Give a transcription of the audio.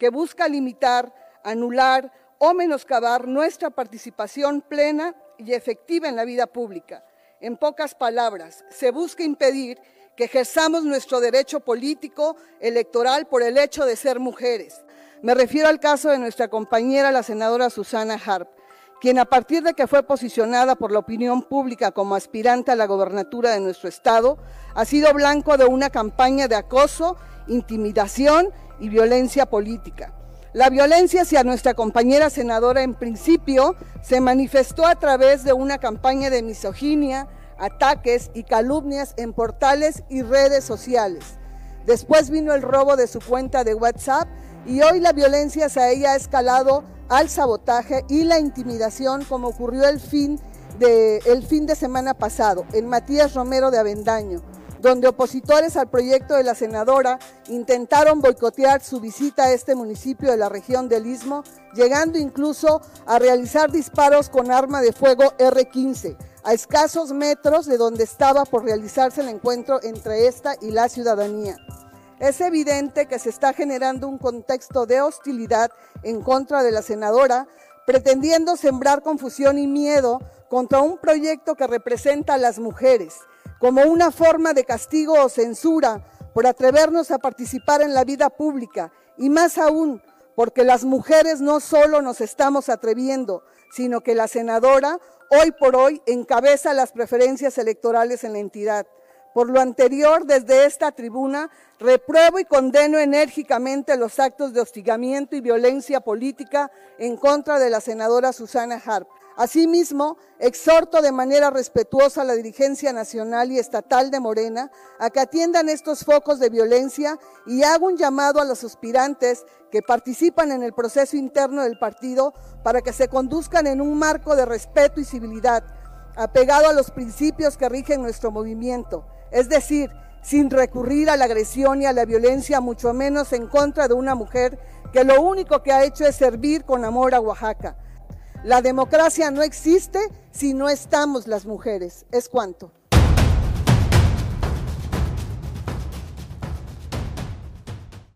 que busca limitar, anular o menoscabar nuestra participación plena y efectiva en la vida pública. En pocas palabras, se busca impedir que ejerzamos nuestro derecho político electoral por el hecho de ser mujeres. Me refiero al caso de nuestra compañera, la senadora Susana Harp, quien a partir de que fue posicionada por la opinión pública como aspirante a la gobernatura de nuestro estado, ha sido blanco de una campaña de acoso, intimidación y violencia política. La violencia hacia nuestra compañera senadora en principio se manifestó a través de una campaña de misoginia, ataques y calumnias en portales y redes sociales. Después vino el robo de su cuenta de WhatsApp y hoy la violencia hacia ella ha escalado al sabotaje y la intimidación como ocurrió el fin de, el fin de semana pasado en Matías Romero de Avendaño, donde opositores al proyecto de la senadora intentaron boicotear su visita a este municipio de la región del Istmo, llegando incluso a realizar disparos con arma de fuego R-15 a escasos metros de donde estaba por realizarse el encuentro entre esta y la ciudadanía. Es evidente que se está generando un contexto de hostilidad en contra de la senadora, pretendiendo sembrar confusión y miedo contra un proyecto que representa a las mujeres, como una forma de castigo o censura por atrevernos a participar en la vida pública y más aún porque las mujeres no solo nos estamos atreviendo, sino que la senadora hoy por hoy encabeza las preferencias electorales en la entidad. Por lo anterior, desde esta tribuna, repruebo y condeno enérgicamente los actos de hostigamiento y violencia política en contra de la senadora Susana Harp. Asimismo, exhorto de manera respetuosa a la dirigencia nacional y estatal de Morena a que atiendan estos focos de violencia y hago un llamado a los aspirantes que participan en el proceso interno del partido para que se conduzcan en un marco de respeto y civilidad, apegado a los principios que rigen nuestro movimiento es decir, sin recurrir a la agresión y a la violencia, mucho menos en contra de una mujer que lo único que ha hecho es servir con amor a Oaxaca. La democracia no existe si no estamos las mujeres. Es cuanto.